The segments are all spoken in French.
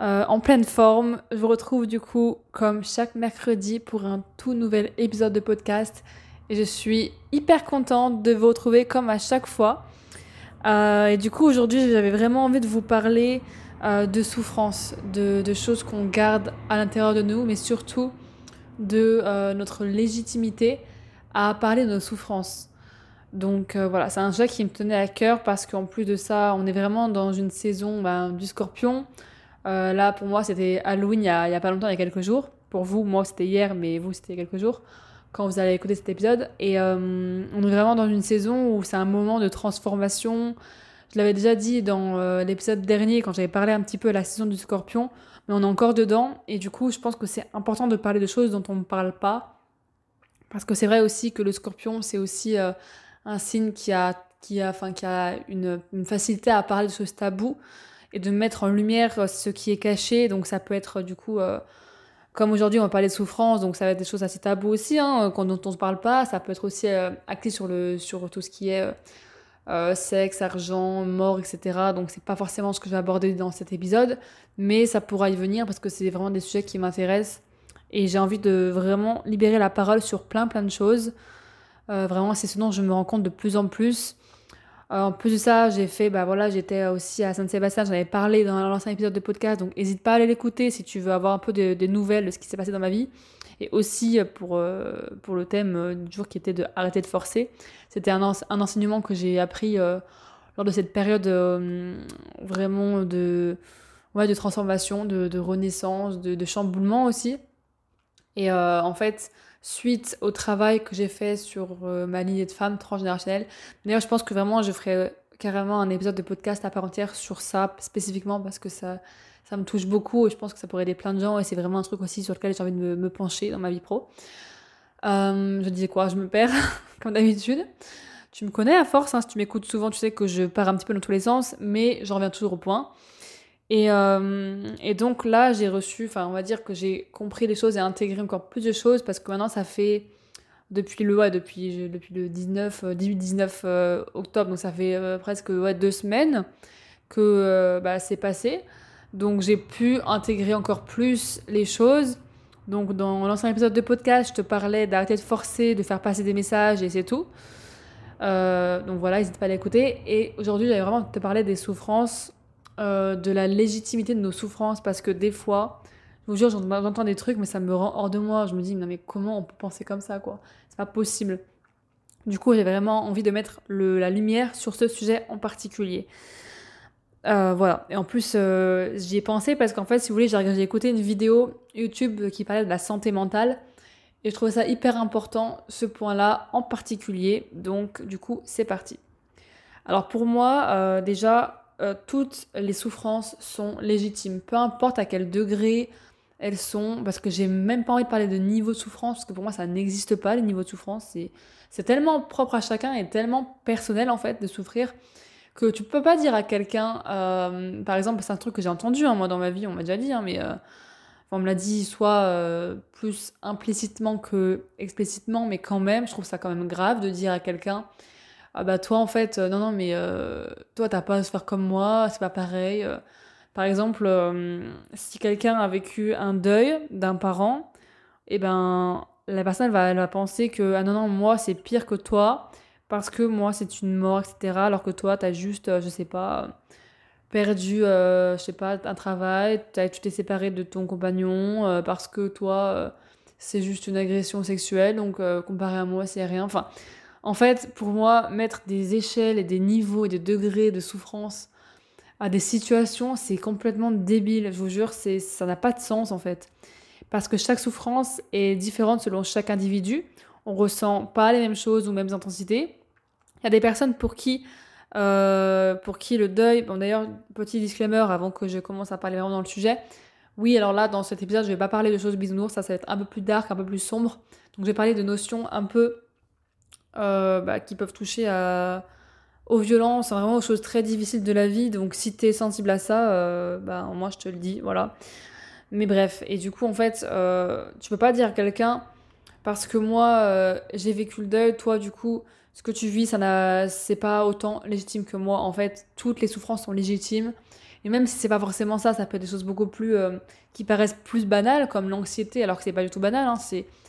euh, en pleine forme. Je vous retrouve du coup comme chaque mercredi pour un tout nouvel épisode de podcast et je suis hyper contente de vous retrouver comme à chaque fois. Euh, et du coup aujourd'hui j'avais vraiment envie de vous parler euh, de souffrance, de, choses qu'on garde à l'intérieur de nous, mais surtout de notre légitimité à parler de nos souffrances. Donc voilà, c'est un jeu qui me tenait à cœur parce qu'en plus de ça, on est vraiment dans une saison ben, du scorpion. Euh, là, pour moi, c'était Halloween il y, a, pas longtemps, il y a quelques jours. Pour vous, moi, c'était hier, mais vous, c'était quelques jours quand vous allez écouter cet épisode. Et euh, on est vraiment dans une saison où c'est un moment de transformation. Je l'avais déjà dit dans l'épisode dernier quand j'avais parlé un petit peu de la saison du scorpion, mais on est encore dedans. Et du coup, je pense que c'est important de parler de choses dont on ne parle pas. Parce que c'est vrai aussi que le scorpion, c'est aussi un signe qui a, qui a, enfin, qui a une, une, facilité à parler de ce tabou et de mettre en lumière ce qui est caché. Donc ça peut être du coup, euh, comme aujourd'hui on va parler de souffrance, donc ça va être des choses assez taboues aussi, hein, dont on ne parle pas. Ça peut être aussi euh, acté sur, le, sur tout ce qui est euh, sexe, argent, mort, etc. Donc c'est pas forcément ce que je vais aborder dans cet épisode, mais ça pourra y venir parce que c'est vraiment des sujets qui m'intéressent. Et j'ai envie de vraiment libérer la parole sur plein plein de choses. Euh, vraiment, c'est ce dont je me rends compte de plus en plus. Euh, en plus de ça, j'ai fait, bah voilà, j'étais aussi à Saint-Sébastien, j'en avais parlé dans l'ancien épisode de podcast, donc n'hésite pas à aller l'écouter si tu veux avoir un peu des nouvelles de ce qui s'est passé dans ma vie. Et aussi pour, euh, pour le thème du jour qui était de arrêter de forcer. C'était un, un, enseignement que j'ai appris lors de cette période vraiment de, ouais, de transformation, de, de renaissance, de, de, chamboulement aussi. Et en fait, suite au travail que j'ai fait sur euh, ma lignée de femmes transgénérationnelle. D'ailleurs, je pense que vraiment, je ferai carrément un épisode de podcast à part entière sur ça spécifiquement parce que ça, ça me touche beaucoup et je pense que ça pourrait aider plein de gens et c'est vraiment un truc aussi sur lequel j'ai envie de me, pencher dans ma vie pro. Euh, je disais quoi? Je me perds, comme d'habitude. Tu me connais à force, hein, si tu m'écoutes souvent, tu sais que je pars un petit peu dans tous les sens, mais j'en reviens toujours au point. Et, euh, et, donc là, j'ai reçu, enfin, on va dire que j'ai compris les choses et intégré encore plus de choses parce que maintenant, ça fait depuis le, depuis, depuis le 19, 18-19 euh, euh, octobre, donc ça fait presque deux semaines que bah, c'est passé. Donc j'ai pu intégrer encore plus les choses. Donc dans l'ancien épisode de podcast, je te parlais d'arrêter de forcer, de faire passer des messages et c'est tout. donc voilà, n'hésite pas à l'écouter. Et aujourd'hui, j'allais vraiment te parler des souffrances euh, de la légitimité de nos souffrances parce que des fois, je vous jure, j'entends des trucs, mais ça me rend hors de moi. Je me dis, non, mais comment on peut penser comme ça, quoi? C'est pas possible. Du coup, j'ai vraiment envie de mettre la lumière sur ce sujet en particulier. Euh, voilà. Et en plus, euh, j'y ai pensé parce qu'en fait, si vous voulez, j'ai écouté une vidéo YouTube qui parlait de la santé mentale. Et je trouvais ça hyper important, ce point-là en particulier. Donc, du coup, c'est parti. Alors, pour moi, déjà, euh, toutes les souffrances sont légitimes, peu importe à quel degré elles sont, parce que j'ai même pas envie de parler de niveau de souffrance, parce que pour moi ça n'existe pas les niveaux de souffrance, c'est, tellement propre à chacun et tellement personnel en fait de souffrir que tu peux pas dire à quelqu'un, euh, par exemple, c'est un truc que j'ai entendu hein, moi dans ma vie, on m'a déjà dit, hein, mais euh, on me l'a dit soit plus implicitement que explicitement, mais quand même, je trouve ça quand même grave de dire à quelqu'un ah bah toi en fait euh, non non mais euh, toi t'as pas à se faire comme moi c'est pas pareil euh. par exemple si quelqu'un a vécu un deuil d'un parent et eh ben la personne elle va penser que ah non non moi c'est pire que toi parce que moi c'est une mort etc alors que toi t'as juste je sais pas perdu, je sais pas, un travail, tu t'es séparé de ton compagnon parce que toi, c'est juste une agression sexuelle, donc comparé à moi, c'est rien. Enfin, en fait, pour moi, mettre des échelles et des niveaux et des degrés de souffrance à des situations, c'est complètement débile. Je vous jure, ça n'a pas de sens en fait. Parce que chaque souffrance est différente selon chaque individu. On ressent pas les mêmes choses ou mêmes intensités. Il y a des personnes pour qui, euh, pour qui le deuil. Bon, d'ailleurs, petit disclaimer avant que je commence à parler vraiment dans le sujet. Oui, alors là, dans cet épisode, je vais pas parler de choses bisounours, ça, ça va être un peu plus dark, un peu plus sombre. Donc, je vais parler de notions un peu euh, bah, qui peuvent toucher à, aux violences, vraiment aux choses très difficiles de la vie. Donc si t'es sensible à ça, euh, bah, moi je te le dis, voilà. Mais bref, et du coup en fait, euh, tu peux pas dire à quelqu'un parce que moi euh, j'ai vécu le deuil, toi du coup ce que tu vis, ça c'est pas autant légitime que moi. En fait, toutes les souffrances sont légitimes. Et même si c'est pas forcément ça, ça peut être des choses beaucoup plus qui paraissent plus banales, comme l'anxiété, alors que c'est pas du tout banal. Hein,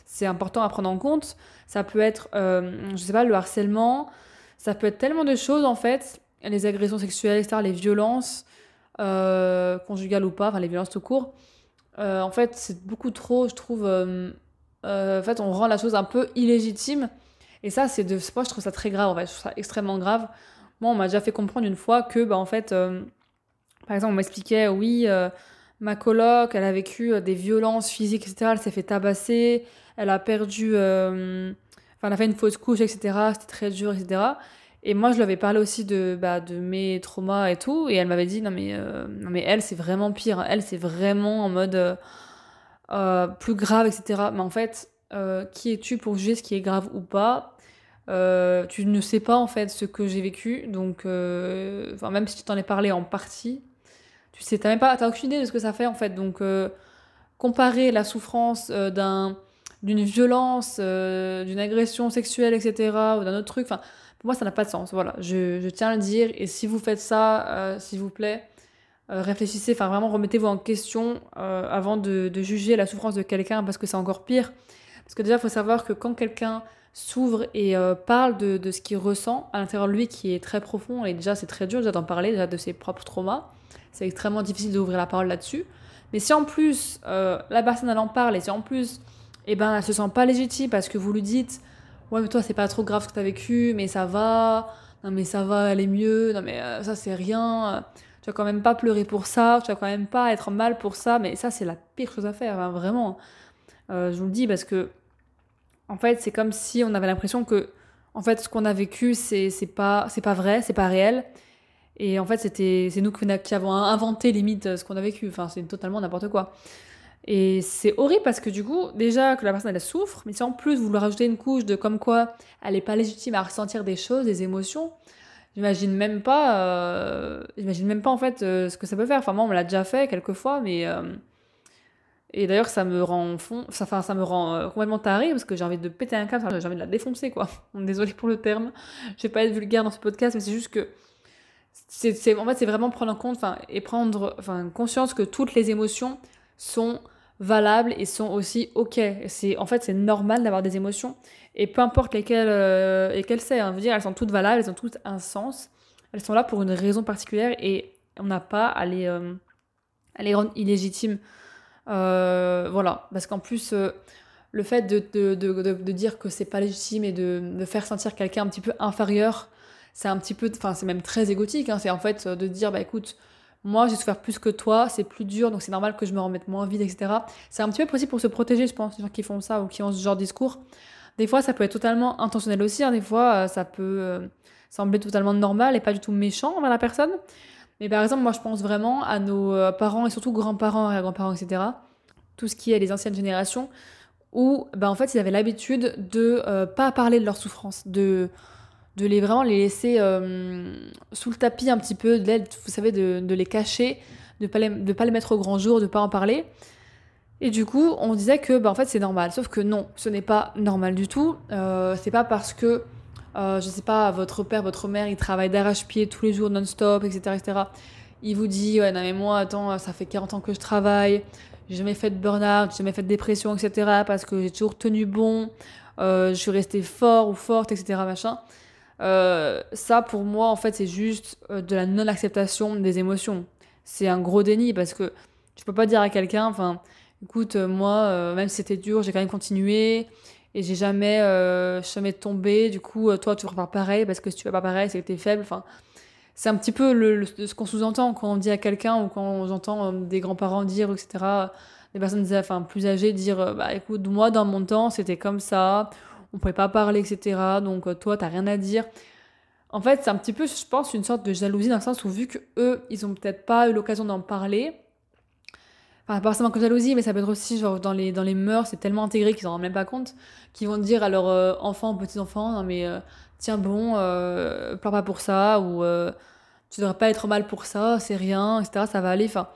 c'est important à prendre en compte. Ça peut être, je sais pas, le harcèlement, ça peut être tellement de choses en fait, les agressions sexuelles, etc., les violences, euh, conjugales ou pas, enfin les violences tout court. Euh, en fait, c'est beaucoup trop, je trouve. Euh, en fait, on rend la chose un peu illégitime. Et ça, c'est de. Moi, je trouve ça très grave, en fait. Je trouve ça extrêmement grave. Moi, on m'a déjà fait comprendre une fois que, bah, en fait, par exemple, on m'expliquait, oui, ma coloc, elle a vécu des violences physiques, etc. Elle s'est fait tabasser, elle a perdu Enfin, elle a fait une fausse couche, etc. C'était très dur, etc. Et moi, je lui avais parlé aussi de, bah, de mes traumas et tout. Et elle m'avait dit, non mais, euh, elle, c'est vraiment pire. Elle, c'est vraiment en mode euh, euh, plus grave, etc. Mais en fait, qui es-tu pour juger ce qui est grave ou pas? Tu ne sais pas, en fait, ce que j'ai vécu. Donc, même si tu t'en es parlé en partie, tu sais, t'as même pas, t'as aucune idée de ce que ça fait, en fait. Donc, comparer la souffrance d'un d'une violence, euh, d'une agression sexuelle, etc., ou d'un autre truc. Enfin, pour moi, ça n'a pas de sens. Voilà, je, tiens à le dire. Et si vous faites ça, euh, s'il vous plaît, euh, réfléchissez, enfin vraiment remettez-vous en question avant de, juger la souffrance de quelqu'un, parce que c'est encore pire. Parce que déjà, il faut savoir que quand quelqu'un s'ouvre et parle de, de, ce qu'il ressent à l'intérieur de lui, qui est très profond, et déjà c'est très dur d'en parler, déjà de ses propres traumas, c'est extrêmement difficile d'ouvrir la parole là-dessus. Mais si en plus la personne elle en parle, et si en plus eh ben elle se sent pas légitime parce que vous lui dites ouais mais toi c'est pas trop grave ce que t'as vécu mais ça va. Non mais ça va aller mieux. Non mais euh, ça c'est rien. Tu vas quand même pas pleurer pour ça tu vas quand même pas être mal pour ça mais ça c'est la pire chose à faire hein, vraiment. Euh, je vous le dis parce que en fait c'est comme si on avait l'impression que en fait ce qu'on a vécu c'est pas pas vrai c'est pas réel et en fait c'était c'est nous qui avons inventé limite ce qu'on a vécu enfin c'est totalement n'importe quoi et c'est horrible parce que du coup, déjà que la personne elle souffre, mais si en plus vous lui rajoutez une couche de comme quoi elle n'est pas légitime à ressentir des choses, des émotions, j'imagine même pas, euh, j'imagine même pas en fait euh, ce que ça peut faire. Enfin moi on me l'a déjà fait quelques fois, mais euh, et d'ailleurs ça me rend enfin, ça me rend complètement taré parce que j'ai envie de péter un câble, j'ai envie de la défoncer quoi. Désolée pour le terme, je vais pas être vulgaire dans ce podcast, mais c'est juste que c'est, en fait c'est vraiment prendre en compte, et prendre, conscience que toutes les émotions sont valables et sont aussi ok. C'est en fait c'est normal d'avoir des émotions et peu importe lesquelles euh, lesquelles c'est. Hein. dire elles sont toutes valables, elles ont toutes un sens. Elles sont là pour une raison particulière et on n'a pas à les euh, à les rendre illégitimes. Euh, voilà, parce qu'en plus le fait de, de, de, de dire que c'est pas légitime et de, faire sentir quelqu'un un petit peu inférieur, c'est un petit peu, enfin c'est même très égotique. Hein. c'est en fait de dire bah écoute moi j'ai souffert plus que toi, c'est plus dur, donc c'est normal que je me remette moins vite, etc. C'est un petit peu possible pour se protéger, je pense, les gens qui font ça ou qui ont ce genre de discours. Des fois, ça peut être totalement intentionnel aussi, hein. des fois, euh, ça peut euh, sembler totalement normal et pas du tout méchant envers la personne. Mais par exemple, moi je pense vraiment à nos euh, parents et surtout grands-parents et grands-parents, etc. Tout ce qui est les anciennes générations, où ben, en fait ils avaient l'habitude de pas parler de leur souffrance, de de les vraiment les laisser euh, sous le tapis un petit peu, de vous savez, de, les cacher, de pas de pas les mettre au grand jour, de pas en parler. Et du coup, on disait que bah, en fait c'est normal, sauf que non, ce n'est pas normal du tout. Euh, c'est pas parce que euh, je sais pas, votre père, votre mère, il travaille d'arrache-pied tous les jours non-stop, etc., etc. Il vous dit, ouais, non mais moi, attends, ça fait 40 ans que je travaille, j'ai jamais fait de burn-out, j'ai jamais fait de dépression, etc., parce que j'ai toujours tenu bon, euh, je suis restée fort ou forte, etc., machin. Ça, pour moi, en fait, c'est juste de la non-acceptation des émotions. C'est un gros déni parce que tu peux pas dire à quelqu'un, enfin, écoute, moi, même si c'était dur, j'ai quand même continué et j'ai jamais, jamais tombé. Du coup, toi, tu vas pas pareil parce que si tu fais pas pareil, c'est que t'es faible. Enfin, c'est un petit peu ce qu'on sous-entend quand on dit à quelqu'un ou quand j'entends des grands-parents dire, etc., des personnes enfin, plus âgées dire bah écoute, moi dans mon temps c'était comme ça, on pouvait pas parler, etc. Donc euh, toi t'as rien à dire. En fait, c'est un petit peu, je pense, une sorte de jalousie dans le sens où vu que eux, ils ont peut-être pas eu l'occasion d'en parler, enfin pas forcément comme jalousie, mais ça peut être aussi genre dans les, dans les mœurs, c'est tellement intégré qu'ils s'en rendent même pas compte, qu'ils vont dire à leurs euh, enfants, petits-enfants, non mais euh, tiens bon, euh, pleure pas pour ça, ou tu devrais pas être mal pour ça, c'est rien, etc. Ça va aller. Enfin,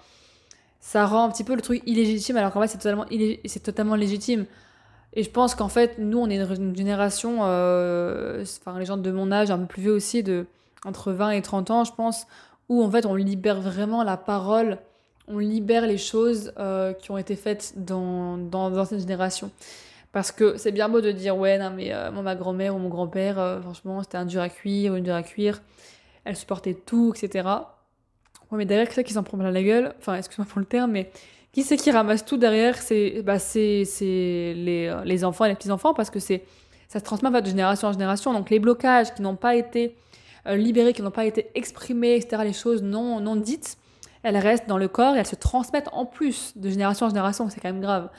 ça rend un petit peu le truc illégitime, alors qu'en fait, c'est totalement, c'est totalement légitime. Et je pense qu'en fait, nous, on est une génération, euh, enfin, les gens de mon âge, un peu plus vieux aussi, de entre 20 et 30 ans, je pense, où en fait, on libère vraiment la parole, on libère les choses euh, qui ont été faites dans, dans d'anciennes générations. Parce que c'est bien beau de dire, ouais, non, mais euh, moi, ma grand-mère ou mon grand-père, franchement, c'était un dur à cuire une dure à cuire elle supportait tout, etc. Ouais, mais derrière, c'est qui s'en prend plein la gueule, enfin, excuse-moi pour le terme, mais qui c'est qui ramasse tout derrière C'est bah, les, euh, les enfants et les petits-enfants, parce que c'est ça se transmet de génération en génération. Donc les blocages qui n'ont pas été euh, libérés, qui n'ont pas été exprimés, etc., les choses non, non dites, elles restent dans le corps et elles se transmettent en plus de génération en génération. C'est quand même grave.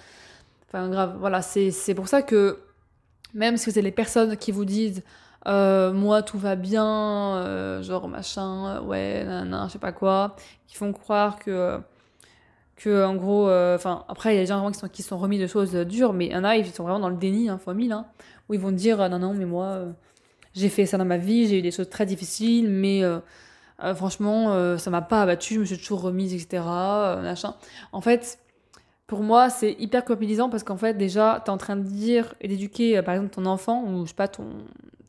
Enfin, grave. Voilà, c'est pour ça que même si vous êtes les personnes qui vous disent euh, moi tout va bien, genre machin, ouais, nan, je sais pas quoi, qui font croire que, que en gros, euh, enfin, après, il y a des gens qui sont, qui sont remis de choses dures, mais il y en a, ils sont vraiment dans le déni, hein, fois mille, hein, où ils vont dire, non, non, mais moi, j'ai fait ça dans ma vie, j'ai eu des choses très difficiles, mais franchement, ça m'a pas abattu, je me suis toujours remise, etc., machin. En fait, pour moi, c'est hyper culpabilisant parce qu'en fait, déjà, tu es en train de dire et d'éduquer, par exemple, ton enfant, ou je sais pas, ton,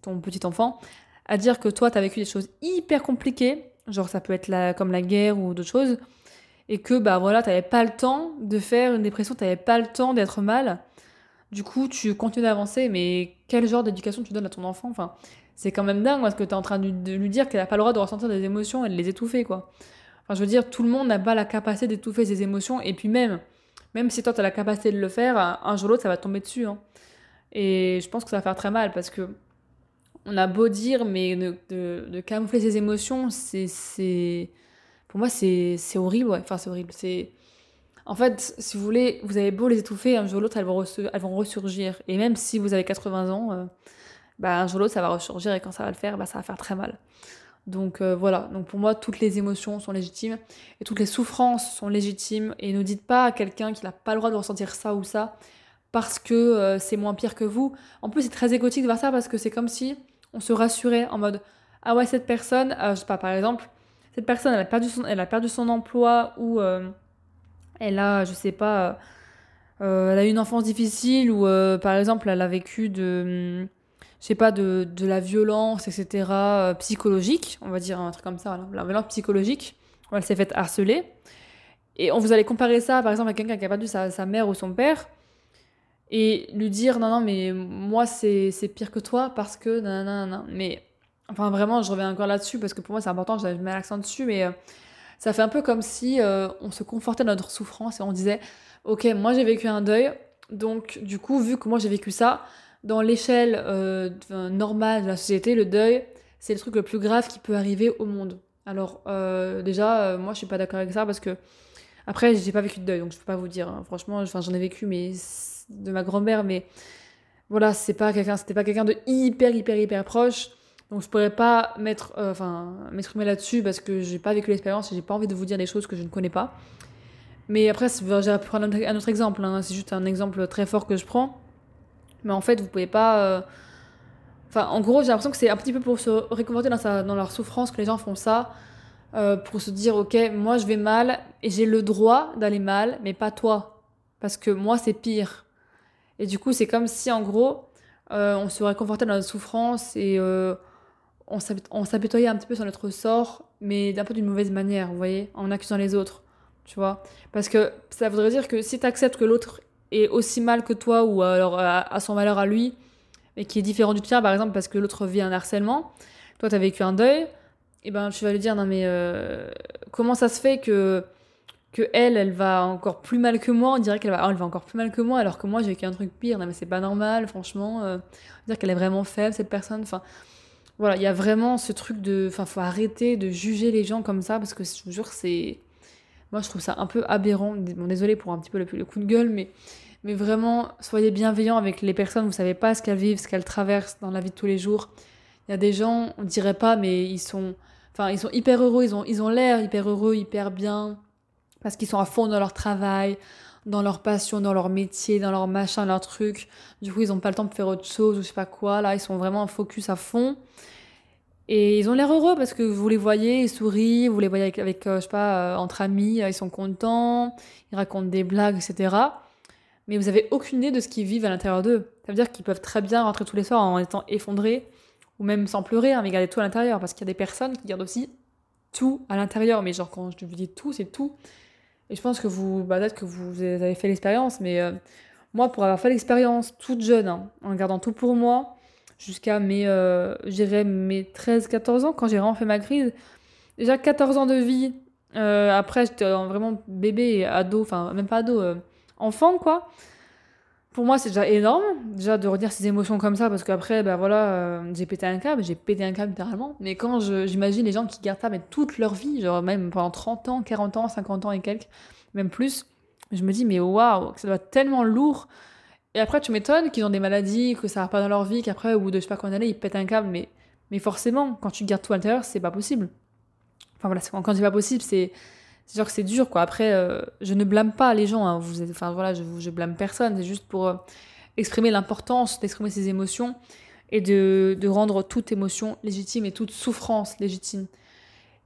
ton petit enfant, à dire que toi, tu as vécu des choses hyper compliquées, genre ça peut être la, comme la guerre ou d'autres choses, et que bah voilà, t'avais pas le temps de faire une dépression, t'avais pas le temps d'être mal. Du coup, tu continues d'avancer, mais quel genre d'éducation tu donnes à ton enfant? Enfin, c'est quand même dingue parce que tu es en train de, lui dire qu'elle a pas le droit de ressentir des émotions et de les étouffer, quoi. Enfin, je veux dire, tout le monde n'a pas la capacité d'étouffer ses émotions, et puis même, même si toi tu as la capacité de le faire, un jour ou l'autre ça va tomber dessus. Hein. Et je pense que ça va faire très mal parce que on a beau dire, mais de, camoufler ses émotions, c'est. Pour moi, c'est horrible. Enfin, c'est horrible. C'est. En fait, si vous voulez, vous avez beau les étouffer, un jour ou l'autre, elles, vont elles vont ressurgir. Et même si vous avez 80 ans, euh, bah, un jour ou l'autre, ça va ressurgir et quand ça va le faire, bah, ça va faire très mal. Donc euh, voilà, donc pour moi, toutes les émotions sont légitimes et toutes les souffrances sont légitimes. Et ne dites pas à quelqu'un qu'il n'a pas le droit de ressentir ça ou ça parce que euh, c'est moins pire que vous. En plus, c'est très égotique de voir ça parce que c'est comme si on se rassurait en mode ah ouais cette personne, je sais pas par exemple, cette personne elle a perdu son, elle a perdu son emploi ou euh, elle a je sais pas, euh, elle a eu une enfance difficile ou par exemple elle a vécu de je sais pas de, de la violence etc psychologique, on va dire un truc comme ça, la violence psychologique, elle s'est faite harceler. Et on vous allez comparer ça par exemple à quelqu'un qui a perdu sa, mère ou son père et lui dire non non mais moi c'est pire que toi parce que non non mais enfin vraiment je reviens encore là-dessus parce que pour moi c'est important je mets l'accent dessus mais euh, ça fait un peu comme si euh, on se confortait dans notre souffrance et on disait ok moi j'ai vécu un deuil donc du coup vu que moi j'ai vécu ça dans l'échelle euh, normale de la société le deuil c'est le truc le plus grave qui peut arriver au monde alors déjà moi je suis pas d'accord avec ça parce que après j'ai pas vécu de deuil donc je peux pas vous dire hein. franchement j'en ai vécu mais de ma grand-mère, mais voilà, c'est pas quelqu'un, c'était pas quelqu'un de hyper, hyper, hyper proche. Donc je pourrais pas mettre, euh, m'exprimer là-dessus parce que j'ai pas vécu l'expérience et j'ai pas envie de vous dire des choses que je ne connais pas. Mais après, j'ai prendre un autre exemple. Hein. C'est juste un exemple très fort que je prends. Mais en fait, vous pouvez pas. Euh, en gros, j'ai l'impression que c'est un petit peu pour se réconforter dans, leur souffrance que les gens font ça. Euh, pour se dire, ok, moi je vais mal et j'ai le droit d'aller mal, mais pas toi. Parce que moi c'est pire. Et du coup, c'est comme si, en gros, on se réconfortait dans notre souffrance et on s'apitoyait un petit peu sur notre sort, mais d'un peu d'une mauvaise manière, vous voyez, en accusant les autres, tu vois. Parce que ça voudrait dire que si tu acceptes que l'autre est aussi mal que toi ou alors à, son malheur à lui, et qui est différent du tien, par exemple, parce que l'autre vit un harcèlement, toi, tu as vécu un deuil, et ben tu vas lui dire, non mais euh, comment ça se fait que, que elle, elle va encore plus mal que moi, on dirait qu'elle va, elle va encore plus mal que moi, alors que moi, j'ai vécu un truc pire, non mais c'est pas normal, franchement, euh, dire qu'elle est vraiment faible, cette personne, enfin... Voilà, il y a vraiment ce truc de... Enfin, faut arrêter de juger les gens comme ça, parce que je vous jure, c'est... Moi, je trouve ça un peu aberrant. Bon, désolé pour un petit peu le, coup de gueule, mais mais vraiment, soyez bienveillants avec les personnes, vous savez pas ce qu'elles vivent, ce qu'elles traversent dans la vie de tous les jours. Il y a des gens, on dirait pas, mais ils sont, enfin, ils sont hyper heureux, ils ont, ils ont l'air hyper heureux, hyper bien, parce qu'ils sont à fond dans leur travail, dans leur passion, dans leur métier, dans leur machin, leur truc. Du coup, ils ont pas le temps de faire autre chose ou je sais pas quoi. Là, ils sont vraiment en focus à fond. Et ils ont l'air heureux parce que vous les voyez, ils sourient, vous les voyez avec, avec euh, je sais pas, euh, entre amis, euh, ils sont contents, ils racontent des blagues, etc mais vous avez aucune idée de ce qu'ils vivent à l'intérieur d'eux. Ça veut dire qu'ils peuvent très bien rentrer tous les soirs en étant effondrés, ou même sans pleurer, hein, mais garder tout à l'intérieur, parce qu'il y a des personnes qui gardent aussi tout à l'intérieur. Mais genre, quand je vous dis tout, c'est tout. Je pense que vous, bah, que vous avez fait l'expérience, mais euh, moi, pour avoir fait l'expérience toute jeune, hein, en gardant tout pour moi, jusqu'à mes, euh, mes 13-14 ans, quand j'ai vraiment fait ma crise, déjà 14 ans de vie, euh, après j'étais vraiment bébé, ado, enfin même pas ado, enfant, quoi. Pour moi, c'est déjà énorme, déjà de redire ces émotions comme ça, parce qu'après, ben voilà, euh, j'ai pété un câble, j'ai pété un câble littéralement. Mais quand j'imagine les gens qui gardent ça mais toute leur vie, genre même pendant 30 ans, 40 ans, 50 ans et quelques, même plus, je me dis, mais waouh, ça doit être tellement lourd. Et après, tu m'étonnes qu'ils ont des maladies, que ça va pas dans leur vie, qu'après, au bout de je sais pas combien d'années, ils pètent un câble. Mais, mais forcément, quand tu gardes tout à l'intérieur, c'est pas possible. Enfin voilà, quand c'est pas possible, c'est c'est sûr que c'est dur, quoi. Après, euh, je ne blâme pas les gens, hein. vous enfin voilà, je, je blâme personne, c'est juste pour euh, exprimer l'importance d'exprimer ses émotions et de, de, rendre toute émotion légitime et toute souffrance légitime.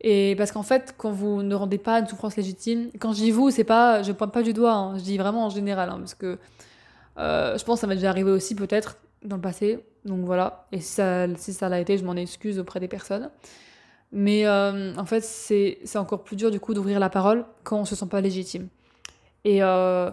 Et parce qu'en fait, quand vous ne rendez pas une souffrance légitime, quand je dis vous, c'est pas, je pointe pas du doigt, hein. je dis vraiment en général, hein, parce que euh, je pense que ça m'est déjà arrivé aussi peut-être dans le passé, donc voilà. Et si ça, si ça l'a été, je m'en excuse auprès des personnes. Mais euh, en fait, c'est encore plus dur du coup d'ouvrir la parole quand on se sent pas légitime. Et euh,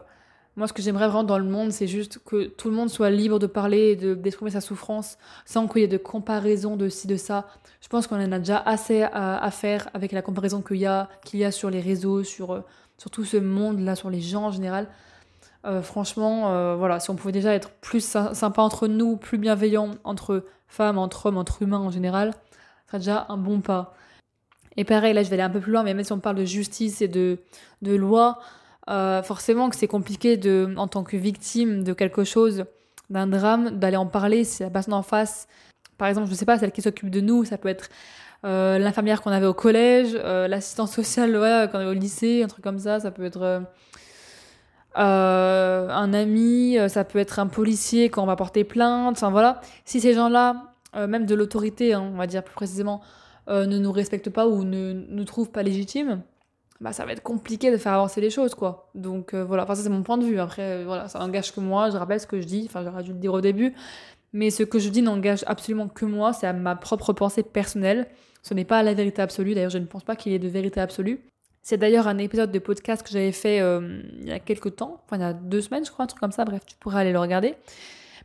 moi, ce que j'aimerais vraiment dans le monde, c'est juste que tout le monde soit libre de parler et d'exprimer sa souffrance sans qu'il y ait de comparaison de ci, de ça. Je pense qu'on en a déjà assez à, faire avec la comparaison qu'il y, a, qu'il y a sur les réseaux, sur, euh, sur tout ce monde-là, sur les gens en général. franchement, voilà, si on pouvait déjà être plus sympa entre nous, plus bienveillant entre femmes, entre hommes, entre humains en général, déjà un bon pas. Et pareil, là je vais aller un peu plus loin, mais même si on parle de justice et de, de loi, euh, forcément que c'est compliqué de, en tant que victime de quelque chose, d'un drame, d'aller en parler si la personne en face, par exemple, je sais pas, celle qui s'occupe de nous, ça peut être euh, l'infirmière qu'on avait au collège, euh, l'assistante sociale ouais, qu'on avait au lycée, un truc comme ça, ça peut être un ami, ça peut être un policier quand on va porter plainte, enfin voilà. Si ces gens-là euh, même de l'autorité, hein, on va dire plus précisément, euh, ne nous respectent pas ou ne nous trouvent pas légitimes, bah ça va être compliqué de faire avancer les choses, quoi. Donc euh, voilà, enfin ça c'est mon point de vue. Après, voilà, ça n'engage que moi, je rappelle ce que je dis, enfin j'aurais dû le dire au début, mais ce que je dis n'engage absolument que moi, c'est à ma propre pensée personnelle. Ce n'est pas la vérité absolue, d'ailleurs je ne pense pas qu'il y ait de vérité absolue. C'est d'ailleurs un épisode de podcast que j'avais fait il y a quelques temps, enfin il y a deux semaines je crois, un truc comme ça, bref, tu pourrais aller le regarder.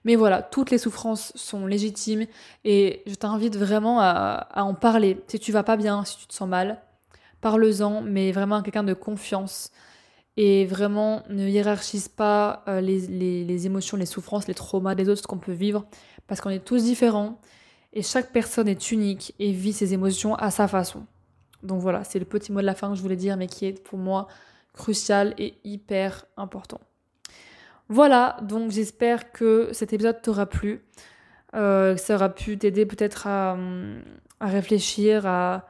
Mais voilà, toutes les souffrances sont légitimes et je t'invite vraiment à, en parler. Si tu vas pas bien, si tu te sens mal, parle-en, mais vraiment à quelqu'un de confiance. Et vraiment, ne hiérarchise pas euh, les, émotions, les souffrances, les traumas des autres, ce qu'on peut vivre, parce qu'on est tous différents et chaque personne est unique et vit ses émotions à sa façon. Donc voilà, c'est le petit mot de la fin que je voulais dire, mais qui est pour moi crucial et hyper important. Voilà, donc j'espère que cet épisode t'aura plu. Euh, ça aura pu t'aider peut-être à, réfléchir, à,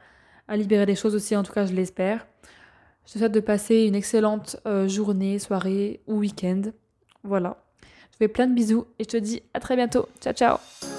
libérer des choses aussi, en tout cas je l'espère. Je te souhaite de passer une excellente euh, journée, soirée ou week-end. Voilà. Je fais plein de bisous et je te dis à très bientôt. Ciao ciao